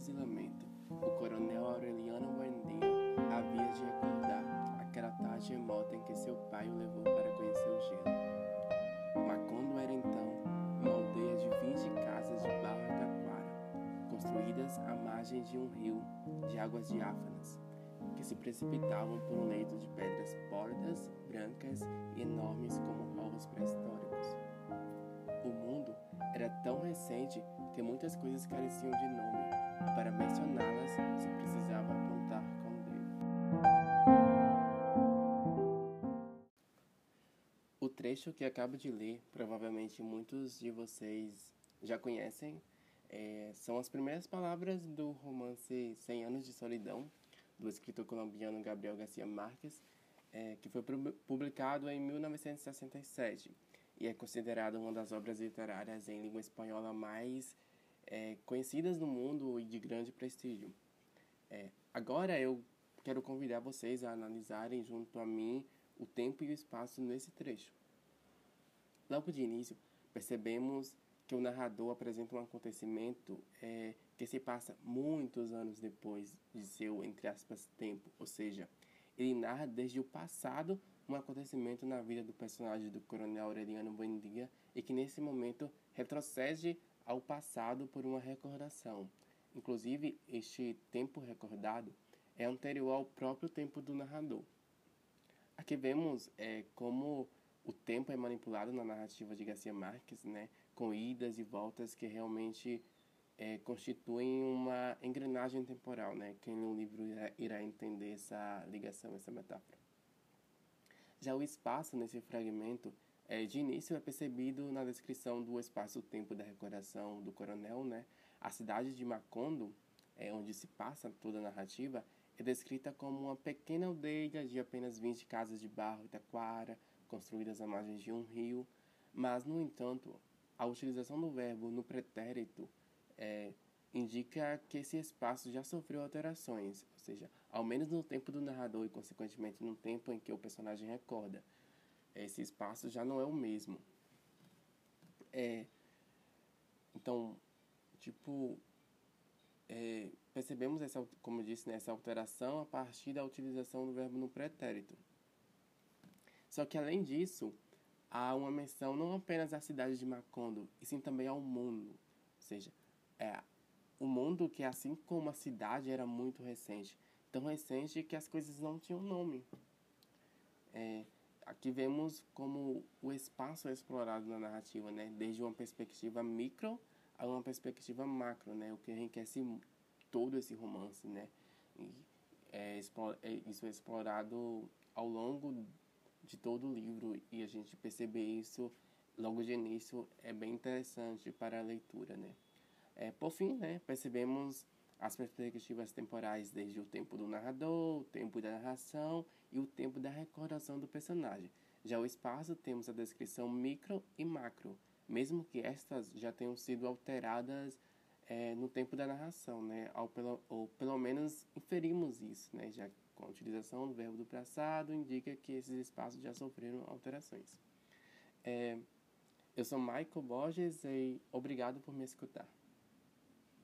fuzilamento, o coronel Aureliano Buendia havia de acordar aquela tarde remota em que seu pai o levou para conhecer o gelo. Macondo era então uma aldeia de 20 casas de barro e capoara, construídas à margem de um rio de águas diáfanas, que se precipitavam por um leito de pedras pobres. Tão recente que muitas coisas careciam de nome. Para mencioná-las, se precisava apontar com o dedo. O trecho que acabo de ler, provavelmente muitos de vocês já conhecem, é, são as primeiras palavras do romance Cem Anos de Solidão, do escritor colombiano Gabriel Garcia Marques, é, que foi publicado em 1967 e é considerado uma das obras literárias em língua espanhola mais é, conhecidas no mundo e de grande prestígio. É, agora eu quero convidar vocês a analisarem junto a mim o tempo e o espaço nesse trecho. Logo de início, percebemos que o narrador apresenta um acontecimento é, que se passa muitos anos depois de seu, entre aspas, tempo, ou seja, ele narra desde o passado um acontecimento na vida do personagem do coronel Aureliano Buendia e que nesse momento retrocede ao passado por uma recordação. Inclusive, este tempo recordado é anterior ao próprio tempo do narrador. Aqui vemos é, como o tempo é manipulado na narrativa de Garcia Marques, né, com idas e voltas que realmente é, constituem uma engrenagem temporal. Né? Quem lê o livro irá entender essa ligação, essa metáfora. Já o espaço nesse fragmento, é, de início, é percebido na descrição do espaço-tempo da recordação do coronel. Né? A cidade de Macondo, é, onde se passa toda a narrativa, é descrita como uma pequena aldeia de apenas 20 casas de barro e taquara, construídas à margem de um rio, mas, no entanto, a utilização do verbo no pretérito é, indica que esse espaço já sofreu alterações, ou seja, ao menos no tempo do narrador e, consequentemente, no tempo em que o personagem recorda. Esse espaço já não é o mesmo. É, então, tipo, é, percebemos, essa, como eu disse, né, essa alteração a partir da utilização do verbo no pretérito. Só que, além disso, há uma menção não apenas à cidade de Macondo, e sim também ao mundo. Ou seja, é, o mundo que, assim como a cidade, era muito recente. Tão recente que as coisas não tinham nome. É, aqui vemos como o espaço é explorado na narrativa, né? desde uma perspectiva micro a uma perspectiva macro, né? o que enriquece todo esse romance. Né? E, é, é, isso é explorado ao longo de todo o livro e a gente perceber isso logo de início é bem interessante para a leitura. Né? É, por fim, né, percebemos as perspectivas temporais desde o tempo do narrador, o tempo da narração e o tempo da recordação do personagem. Já o espaço temos a descrição micro e macro, mesmo que estas já tenham sido alteradas é, no tempo da narração, né? Ou pelo, ou pelo menos inferimos isso, né? Já com a utilização do verbo do passado indica que esses espaços já sofreram alterações. É, eu sou Michael Borges e obrigado por me escutar.